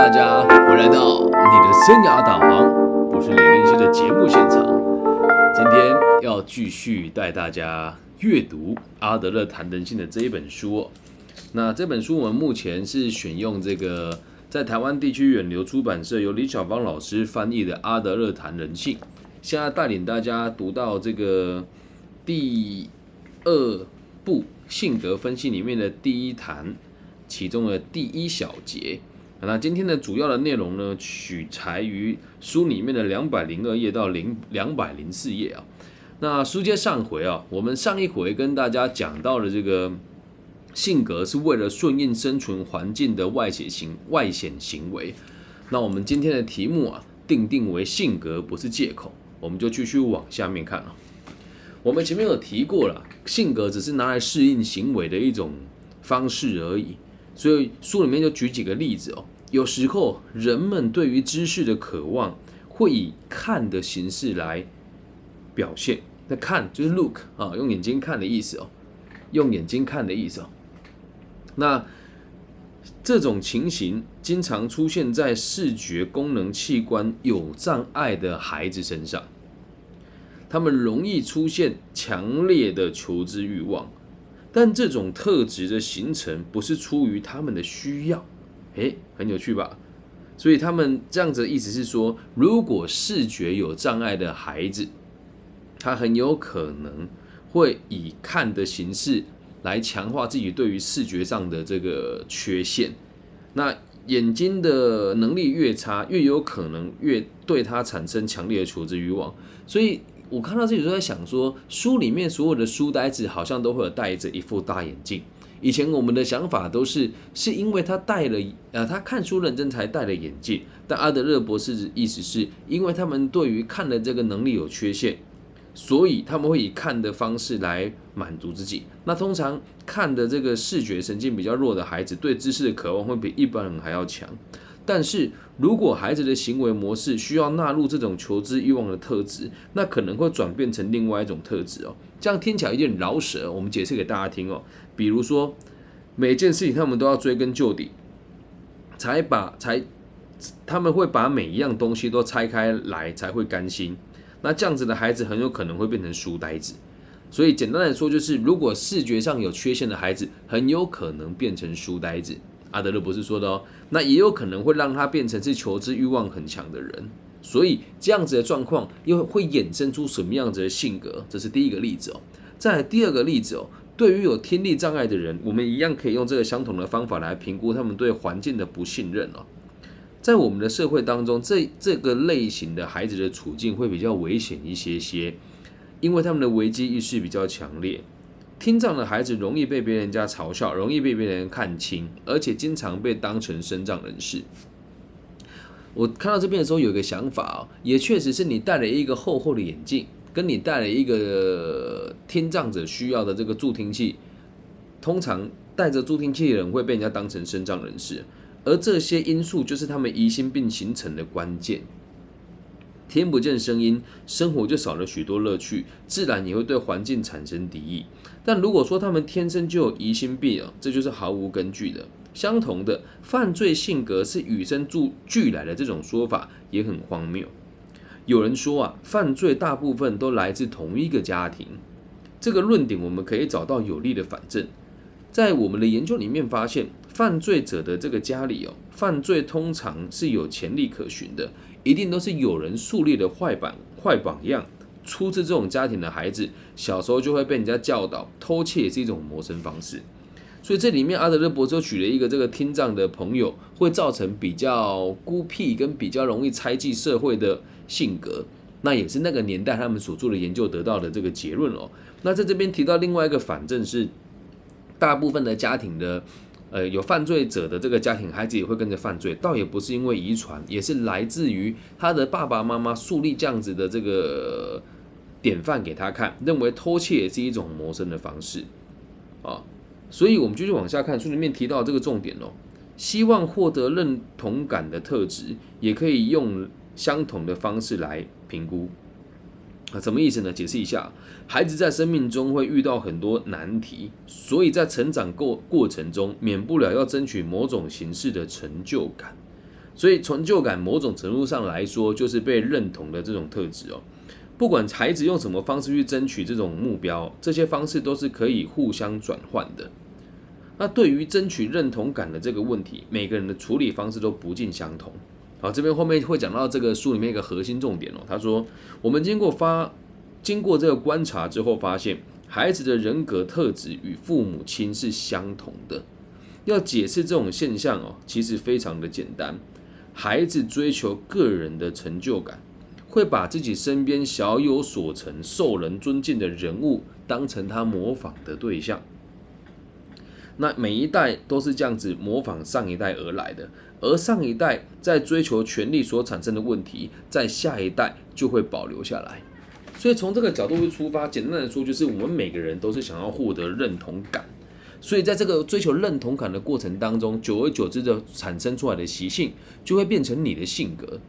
大家回来到你的生涯导航，我是李根熙的节目现场。今天要继续带大家阅读阿德勒谈人性的这一本书。那这本书我们目前是选用这个在台湾地区远流出版社由李小芳老师翻译的《阿德勒谈人性》，现在带领大家读到这个第二部性格分析里面的第一谈。其中的第一小节，那今天的主要的内容呢，取材于书里面的两百零二页到零两百零四页啊。那书接上回啊，我们上一回跟大家讲到了这个性格是为了顺应生存环境的外显行外显行为。那我们今天的题目啊，定定为性格不是借口，我们就继续往下面看了。我们前面有提过了，性格只是拿来适应行为的一种方式而已。所以书里面就举几个例子哦，有时候人们对于知识的渴望会以看的形式来表现。那看就是 look 啊，用眼睛看的意思哦，用眼睛看的意思哦。那这种情形经常出现在视觉功能器官有障碍的孩子身上，他们容易出现强烈的求知欲望。但这种特质的形成不是出于他们的需要，诶，很有趣吧？所以他们这样子的意思是说，如果视觉有障碍的孩子，他很有可能会以看的形式来强化自己对于视觉上的这个缺陷。那眼睛的能力越差，越有可能越对他产生强烈的求知欲望。所以。我看到这里都在想说，书里面所有的书呆子好像都会有戴着一副大眼镜。以前我们的想法都是，是因为他戴了，呃，他看书认真才戴了眼镜。但阿德勒博士的意思是，因为他们对于看的这个能力有缺陷，所以他们会以看的方式来满足自己。那通常看的这个视觉神经比较弱的孩子，对知识的渴望会比一般人还要强。但是如果孩子的行为模式需要纳入这种求知欲望的特质，那可能会转变成另外一种特质哦。这样听起来有点饶舌，我们解释给大家听哦。比如说，每件事情他们都要追根究底，才把才他们会把每一样东西都拆开来才会甘心。那这样子的孩子很有可能会变成书呆子。所以简单来说，就是如果视觉上有缺陷的孩子，很有可能变成书呆子。阿德勒博士说的哦，那也有可能会让他变成是求知欲望很强的人，所以这样子的状况又会衍生出什么样子的性格？这是第一个例子哦。再第二个例子哦，对于有听力障碍的人，我们一样可以用这个相同的方法来评估他们对环境的不信任哦。在我们的社会当中，这这个类型的孩子的处境会比较危险一些些，因为他们的危机意识比较强烈。听障的孩子容易被别人家嘲笑，容易被别人看轻，而且经常被当成身障人士。我看到这边的时候，有一个想法啊，也确实是你戴了一个厚厚的眼镜，跟你戴了一个听障者需要的这个助听器，通常戴着助听器的人会被人家当成身障人士，而这些因素就是他们疑心病形成的关键。听不见声音，生活就少了许多乐趣，自然也会对环境产生敌意。但如果说他们天生就有疑心病啊，这就是毫无根据的。相同的，犯罪性格是与生俱俱来的这种说法也很荒谬。有人说啊，犯罪大部分都来自同一个家庭，这个论点我们可以找到有力的反证。在我们的研究里面发现，犯罪者的这个家里哦，犯罪通常是有潜力可循的。一定都是有人树立的坏榜坏榜样，出自这种家庭的孩子，小时候就会被人家教导，偷窃也是一种谋生方式。所以这里面阿德勒博士举了一个这个听障的朋友，会造成比较孤僻跟比较容易猜忌社会的性格，那也是那个年代他们所做的研究得到的这个结论哦。那在这边提到另外一个反正是，大部分的家庭的。呃，有犯罪者的这个家庭，孩子也会跟着犯罪，倒也不是因为遗传，也是来自于他的爸爸妈妈树立这样子的这个典范给他看，认为偷窃也是一种谋生的方式啊。所以，我们继续往下看，书里面提到这个重点哦，希望获得认同感的特质，也可以用相同的方式来评估。啊，什么意思呢？解释一下，孩子在生命中会遇到很多难题，所以在成长过过程中，免不了要争取某种形式的成就感。所以成就感某种程度上来说，就是被认同的这种特质哦。不管孩子用什么方式去争取这种目标，这些方式都是可以互相转换的。那对于争取认同感的这个问题，每个人的处理方式都不尽相同。好，这边后面会讲到这个书里面一个核心重点哦。他说，我们经过发经过这个观察之后，发现孩子的人格特质与父母亲是相同的。要解释这种现象哦，其实非常的简单。孩子追求个人的成就感，会把自己身边小有所成、受人尊敬的人物当成他模仿的对象。那每一代都是这样子模仿上一代而来的，而上一代在追求权力所产生的问题，在下一代就会保留下来。所以从这个角度去出发，简单的说，就是我们每个人都是想要获得认同感。所以在这个追求认同感的过程当中，久而久之的产生出来的习性，就会变成你的性格。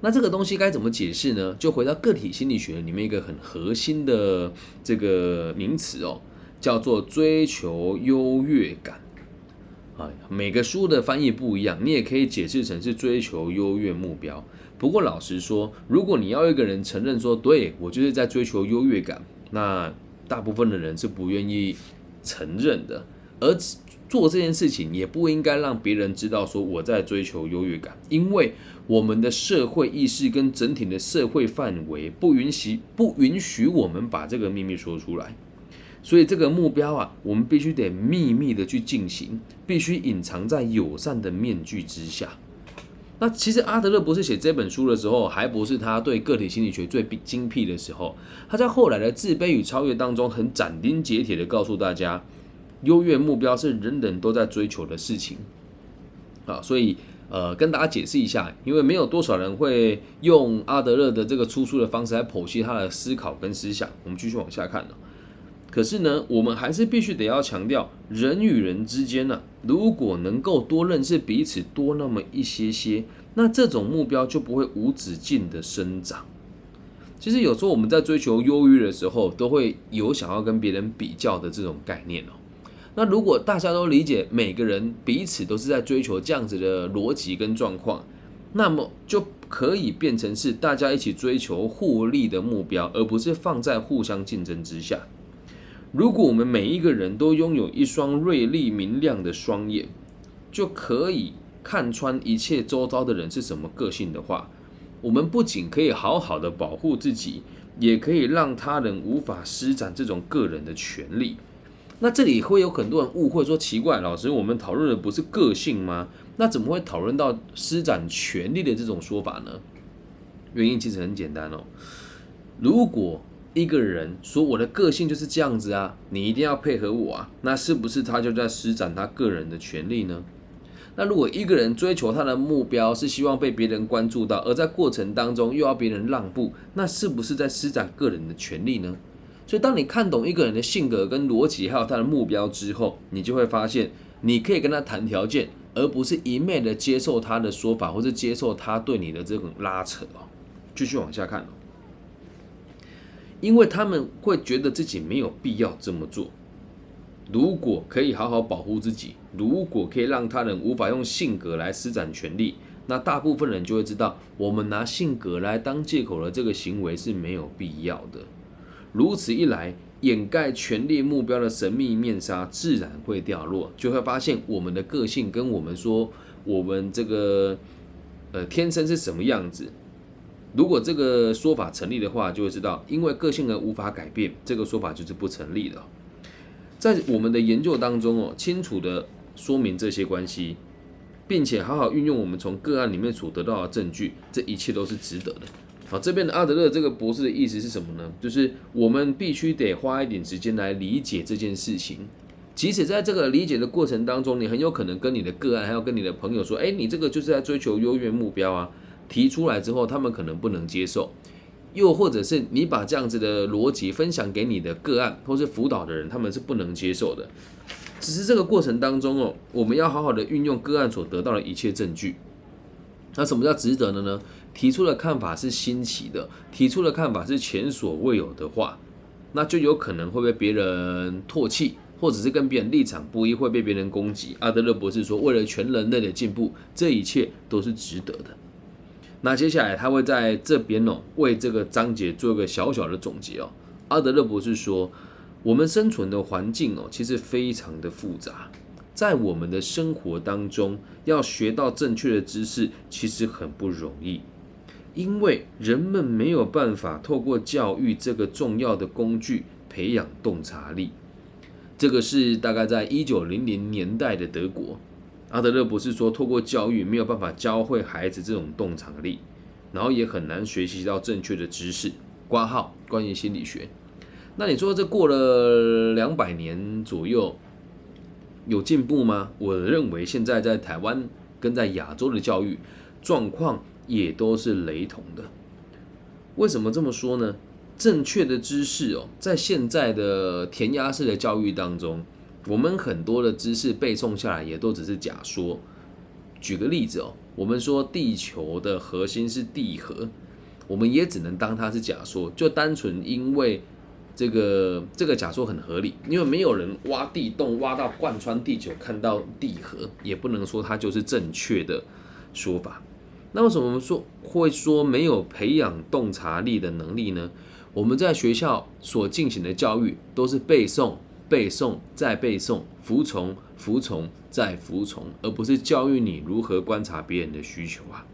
那这个东西该怎么解释呢？就回到个体心理学里面一个很核心的这个名词哦。叫做追求优越感，啊，每个书的翻译不一样，你也可以解释成是追求优越目标。不过老实说，如果你要一个人承认说，对我就是在追求优越感，那大部分的人是不愿意承认的。而做这件事情也不应该让别人知道说我在追求优越感，因为我们的社会意识跟整体的社会范围不允许不允许我们把这个秘密说出来。所以这个目标啊，我们必须得秘密的去进行，必须隐藏在友善的面具之下。那其实阿德勒博士写这本书的时候，还不是他对个体心理学最精辟的时候。他在后来的自卑与超越当中，很斩钉截铁的告诉大家，优越目标是人人都在追求的事情。啊，所以呃，跟大家解释一下，因为没有多少人会用阿德勒的这个出书的方式来剖析他的思考跟思想。我们继续往下看呢。可是呢，我们还是必须得要强调，人与人之间呢，如果能够多认识彼此多那么一些些，那这种目标就不会无止境的生长。其实有时候我们在追求优越的时候，都会有想要跟别人比较的这种概念哦。那如果大家都理解每个人彼此都是在追求这样子的逻辑跟状况，那么就可以变成是大家一起追求互利的目标，而不是放在互相竞争之下。如果我们每一个人都拥有一双锐利明亮的双眼，就可以看穿一切周遭的人是什么个性的话，我们不仅可以好好的保护自己，也可以让他人无法施展这种个人的权利。那这里会有很多人误会说，奇怪，老师，我们讨论的不是个性吗？那怎么会讨论到施展权利的这种说法呢？原因其实很简单哦，如果一个人说我的个性就是这样子啊，你一定要配合我啊，那是不是他就在施展他个人的权利呢？那如果一个人追求他的目标是希望被别人关注到，而在过程当中又要别人让步，那是不是在施展个人的权利呢？所以，当你看懂一个人的性格跟逻辑，还有他的目标之后，你就会发现，你可以跟他谈条件，而不是一昧的接受他的说法，或是接受他对你的这种拉扯哦。继续往下看。因为他们会觉得自己没有必要这么做。如果可以好好保护自己，如果可以让他人无法用性格来施展权力，那大部分人就会知道，我们拿性格来当借口的这个行为是没有必要的。如此一来，掩盖权力目标的神秘面纱自然会掉落，就会发现我们的个性跟我们说我们这个呃天生是什么样子。如果这个说法成立的话，就会知道，因为个性而无法改变，这个说法就是不成立的。在我们的研究当中哦，清楚的说明这些关系，并且好好运用我们从个案里面所得到的证据，这一切都是值得的。好，这边的阿德勒这个博士的意思是什么呢？就是我们必须得花一点时间来理解这件事情，即使在这个理解的过程当中，你很有可能跟你的个案，还要跟你的朋友说，哎，你这个就是在追求优越目标啊。提出来之后，他们可能不能接受，又或者是你把这样子的逻辑分享给你的个案或是辅导的人，他们是不能接受的。只是这个过程当中哦，我们要好好的运用个案所得到的一切证据。那什么叫值得的呢？提出的看法是新奇的，提出的看法是前所未有的话，那就有可能会被别人唾弃，或者是跟别人立场不一会被别人攻击。阿德勒博士说，为了全人类的进步，这一切都是值得的。那接下来他会在这边哦，为这个章节做一个小小的总结哦。阿德勒博士说，我们生存的环境哦，其实非常的复杂，在我们的生活当中，要学到正确的知识，其实很不容易，因为人们没有办法透过教育这个重要的工具培养洞察力。这个是大概在一九零零年代的德国。阿德勒博士说，透过教育没有办法教会孩子这种洞察力，然后也很难学习到正确的知识。挂号关于心理学，那你说这过了两百年左右有进步吗？我认为现在在台湾跟在亚洲的教育状况也都是雷同的。为什么这么说呢？正确的知识哦，在现在的填鸭式的教育当中。我们很多的知识背诵下来也都只是假说。举个例子哦，我们说地球的核心是地核，我们也只能当它是假说，就单纯因为这个这个假说很合理，因为没有人挖地洞挖到贯穿地球看到地核，也不能说它就是正确的说法。那为什么我们说会说没有培养洞察力的能力呢？我们在学校所进行的教育都是背诵。背诵再背诵，服从服从再服从，而不是教育你如何观察别人的需求啊。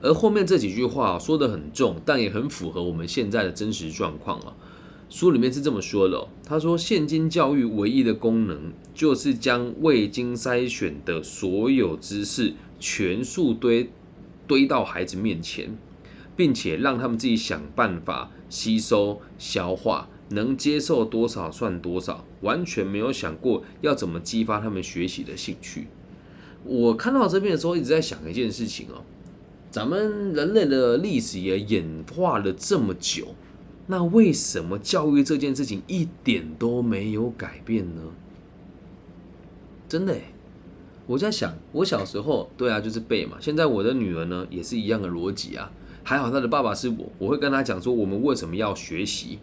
而后面这几句话说的很重，但也很符合我们现在的真实状况啊。书里面是这么说的：他说，现今教育唯一的功能，就是将未经筛选的所有知识全数堆堆到孩子面前，并且让他们自己想办法吸收消化。能接受多少算多少，完全没有想过要怎么激发他们学习的兴趣。我看到这边的时候，一直在想一件事情哦，咱们人类的历史也演化了这么久，那为什么教育这件事情一点都没有改变呢？真的，我在想，我小时候对啊，就是背嘛。现在我的女儿呢，也是一样的逻辑啊。还好她的爸爸是我，我会跟她讲说，我们为什么要学习。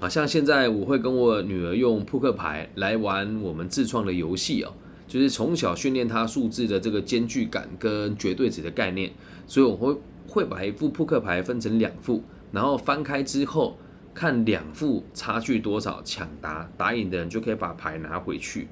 啊，像现在我会跟我女儿用扑克牌来玩我们自创的游戏哦，就是从小训练她数字的这个间距感跟绝对值的概念，所以我会会把一副扑克牌分成两副，然后翻开之后看两副差距多少，抢答打赢的人就可以把牌拿回去。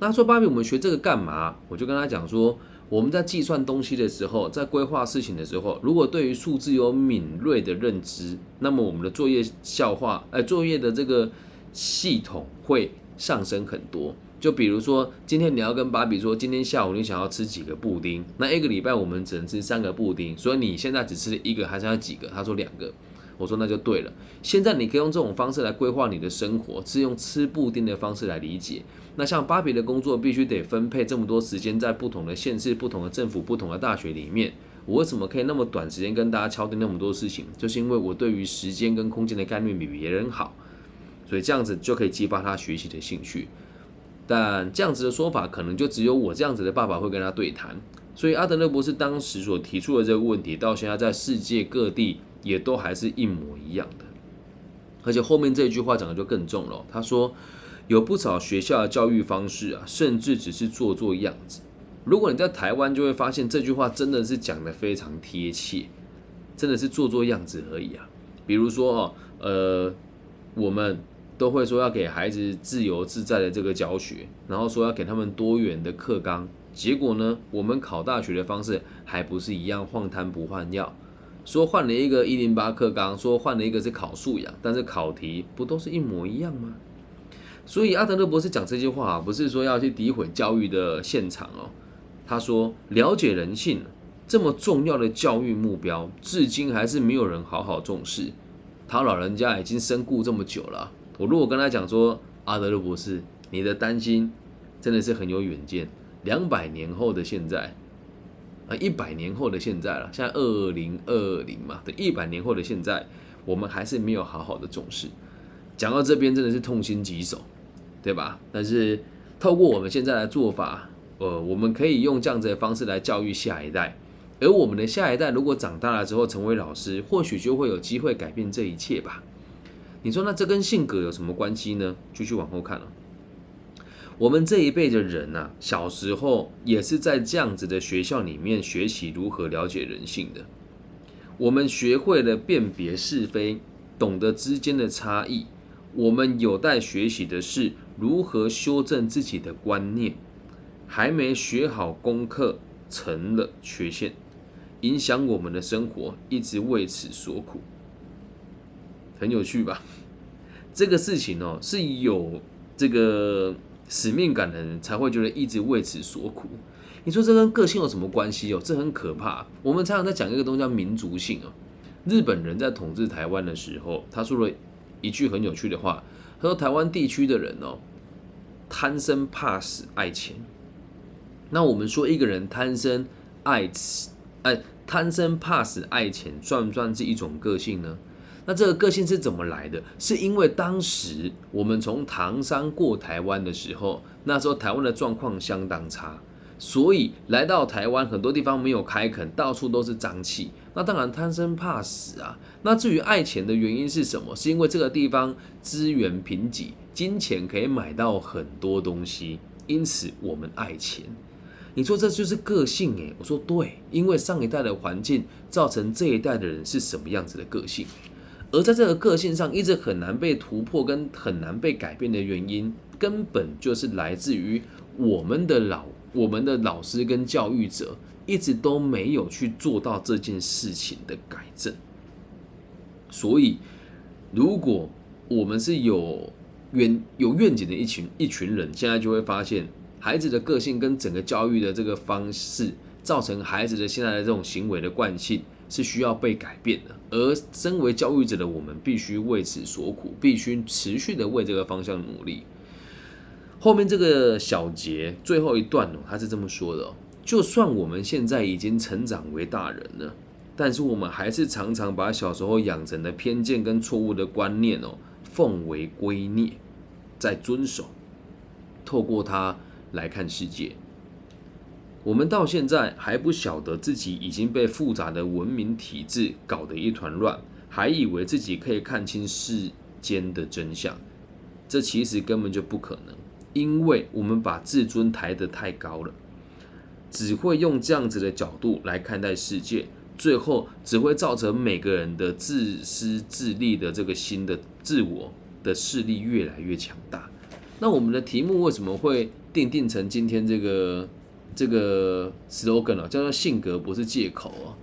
那说芭比，我们学这个干嘛？我就跟他讲说。我们在计算东西的时候，在规划事情的时候，如果对于数字有敏锐的认知，那么我们的作业效化，呃，作业的这个系统会上升很多。就比如说，今天你要跟芭比说，今天下午你想要吃几个布丁，那一个礼拜我们只能吃三个布丁，所以你现在只吃一个，还是要几个？他说两个。我说那就对了。现在你可以用这种方式来规划你的生活，是用吃布丁的方式来理解。那像芭比的工作必须得分配这么多时间在不同的县市、不同的政府、不同的大学里面，我为什么可以那么短时间跟大家敲定那么多事情？就是因为我对于时间跟空间的概念比别人好，所以这样子就可以激发他学习的兴趣。但这样子的说法，可能就只有我这样子的爸爸会跟他对谈。所以阿德勒博士当时所提出的这个问题，到现在在世界各地也都还是一模一样的。而且后面这句话讲的就更重了，他说。有不少学校的教育方式啊，甚至只是做做样子。如果你在台湾，就会发现这句话真的是讲的非常贴切，真的是做做样子而已啊。比如说哦，呃，我们都会说要给孩子自由自在的这个教学，然后说要给他们多元的课纲。结果呢，我们考大学的方式还不是一样换汤不换药，说换了一个一零八课纲，说换了一个是考素养，但是考题不都是一模一样吗？所以阿德勒博士讲这句话，不是说要去诋毁教育的现场哦。他说，了解人性这么重要的教育目标，至今还是没有人好好重视。他老人家已经身故这么久了，我如果跟他讲说，阿德勒博士，你的担心真的是很有远见。两百年后的现在，啊，一百年后的现在了，现在二零二零嘛，对一百年后的现在，我们还是没有好好的重视。讲到这边，真的是痛心疾首。对吧？但是透过我们现在的做法，呃，我们可以用这样子的方式来教育下一代。而我们的下一代如果长大了之后成为老师，或许就会有机会改变这一切吧。你说那这跟性格有什么关系呢？继续往后看了。我们这一辈的人呐，小时候也是在这样子的学校里面学习如何了解人性的。我们学会了辨别是非，懂得之间的差异。我们有待学习的是如何修正自己的观念。还没学好功课，成了缺陷，影响我们的生活，一直为此所苦。很有趣吧？这个事情哦，是有这个使命感的人才会觉得一直为此所苦。你说这跟个性有什么关系哦？这很可怕。我们常常在讲一个东西叫民族性哦。日本人在统治台湾的时候，他说了一句很有趣的话，他说台湾地区的人哦，贪生怕死爱钱。那我们说一个人贪生爱死，哎，贪生怕死爱钱，算不算是一种个性呢？那这个个性是怎么来的？是因为当时我们从唐山过台湾的时候，那时候台湾的状况相当差。所以来到台湾，很多地方没有开垦，到处都是脏气。那当然贪生怕死啊。那至于爱钱的原因是什么？是因为这个地方资源贫瘠，金钱可以买到很多东西，因此我们爱钱。你说这就是个性诶，我说对，因为上一代的环境造成这一代的人是什么样子的个性，而在这个个性上一直很难被突破跟很难被改变的原因，根本就是来自于我们的老。我们的老师跟教育者一直都没有去做到这件事情的改正，所以如果我们是有愿有愿景的一群一群人，现在就会发现孩子的个性跟整个教育的这个方式，造成孩子的现在的这种行为的惯性是需要被改变的。而身为教育者的我们，必须为此所苦，必须持续的为这个方向努力。后面这个小节最后一段哦，他是这么说的哦：就算我们现在已经成长为大人了，但是我们还是常常把小时候养成的偏见跟错误的观念哦，奉为圭臬，在遵守，透过它来看世界。我们到现在还不晓得自己已经被复杂的文明体制搞得一团乱，还以为自己可以看清世间的真相，这其实根本就不可能。因为我们把自尊抬得太高了，只会用这样子的角度来看待世界，最后只会造成每个人的自私自利的这个新的自我的势力越来越强大。那我们的题目为什么会定定成今天这个这个 slogan 啊？叫做性格不是借口哦。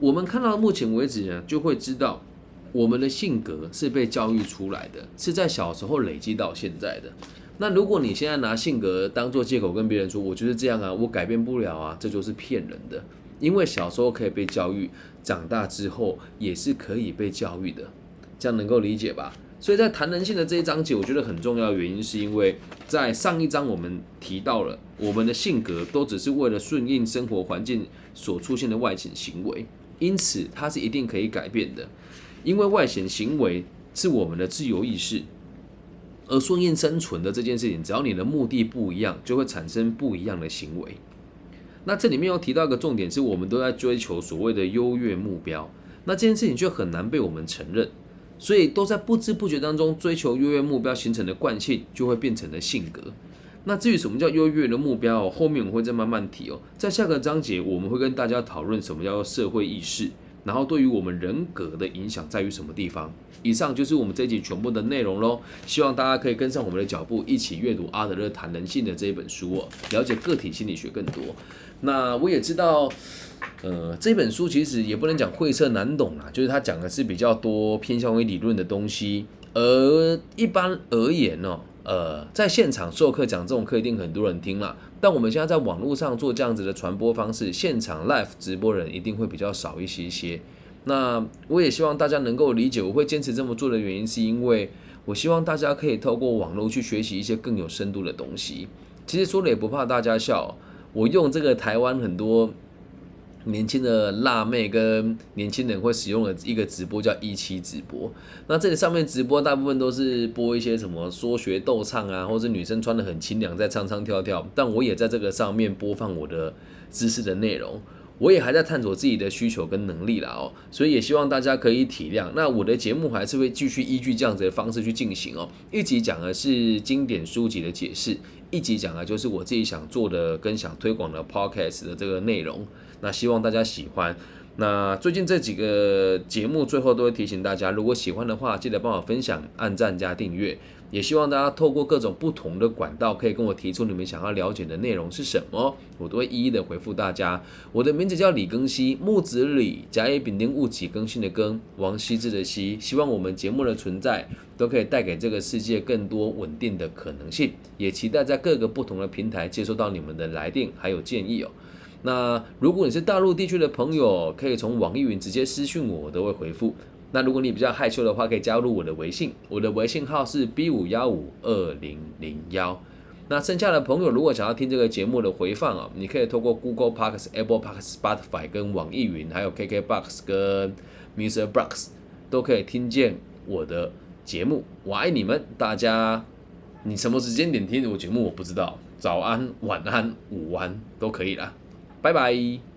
我们看到目前为止呢，就会知道我们的性格是被教育出来的，是在小时候累积到现在的。那如果你现在拿性格当做借口跟别人说，我就是这样啊，我改变不了啊，这就是骗人的。因为小时候可以被教育，长大之后也是可以被教育的，这样能够理解吧？所以在谈人性的这一章节，我觉得很重要的原因，是因为在上一章我们提到了，我们的性格都只是为了顺应生活环境所出现的外显行为，因此它是一定可以改变的，因为外显行为是我们的自由意识。而顺应生存的这件事情，只要你的目的不一样，就会产生不一样的行为。那这里面又提到一个重点，是我们都在追求所谓的优越目标，那这件事情就很难被我们承认，所以都在不知不觉当中追求优越目标形成的惯性，就会变成了性格。那至于什么叫优越的目标，后面我会再慢慢提哦。在下个章节，我们会跟大家讨论什么叫做社会意识。然后对于我们人格的影响在于什么地方？以上就是我们这集全部的内容喽。希望大家可以跟上我们的脚步，一起阅读阿德勒谈人性的这一本书哦，了解个体心理学更多。那我也知道，呃，这本书其实也不能讲晦涩难懂啦，就是它讲的是比较多偏向于理论的东西。而一般而言呢，呃，在现场授课讲这种课一定很多人听了。但我们现在在网络上做这样子的传播方式，现场 live 直播人一定会比较少一些些。那我也希望大家能够理解，我会坚持这么做的原因，是因为我希望大家可以透过网络去学习一些更有深度的东西。其实说了也不怕大家笑，我用这个台湾很多。年轻的辣妹跟年轻人会使用的一个直播叫一期直播，那这里上面直播大部分都是播一些什么说学逗唱啊，或者女生穿的很清凉在唱唱跳跳，但我也在这个上面播放我的知识的内容。我也还在探索自己的需求跟能力啦哦，所以也希望大家可以体谅。那我的节目还是会继续依据这样子的方式去进行哦。一集讲的是经典书籍的解释，一集讲的就是我自己想做的跟想推广的 podcast 的这个内容。那希望大家喜欢。那最近这几个节目最后都会提醒大家，如果喜欢的话，记得帮我分享、按赞加订阅。也希望大家透过各种不同的管道，可以跟我提出你们想要了解的内容是什么，我都会一一的回复大家。我的名字叫李更新，木子李，甲乙丙丁戊己更新的更，王羲之的羲。希望我们节目的存在，都可以带给这个世界更多稳定的可能性。也期待在各个不同的平台接收到你们的来电还有建议哦。那如果你是大陆地区的朋友，可以从网易云直接私信我，我都会回复。那如果你比较害羞的话，可以加入我的微信，我的微信号是 B 五幺五二零零幺。那剩下的朋友如果想要听这个节目的回放啊，你可以透过 Google Parks、Apple Parks、Spotify 跟网易云，还有 KK Box 跟 Mr. Box 都可以听见我的节目。我爱你们，大家，你什么时间点听我节目我不知道，早安、晚安、午安都可以啦。拜拜。